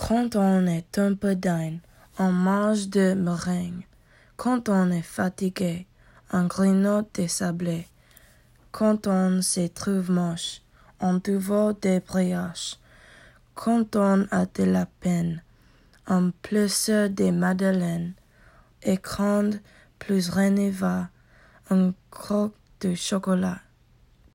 Quand on est un peu dingue, on mange de meringue. Quand on est fatigué, on grignote des sablés. Quand on se trouve moche, on dévore des brioches. Quand on a de la peine, on pleure des madeleines. Et quand plus rien ne va, on croque du chocolat.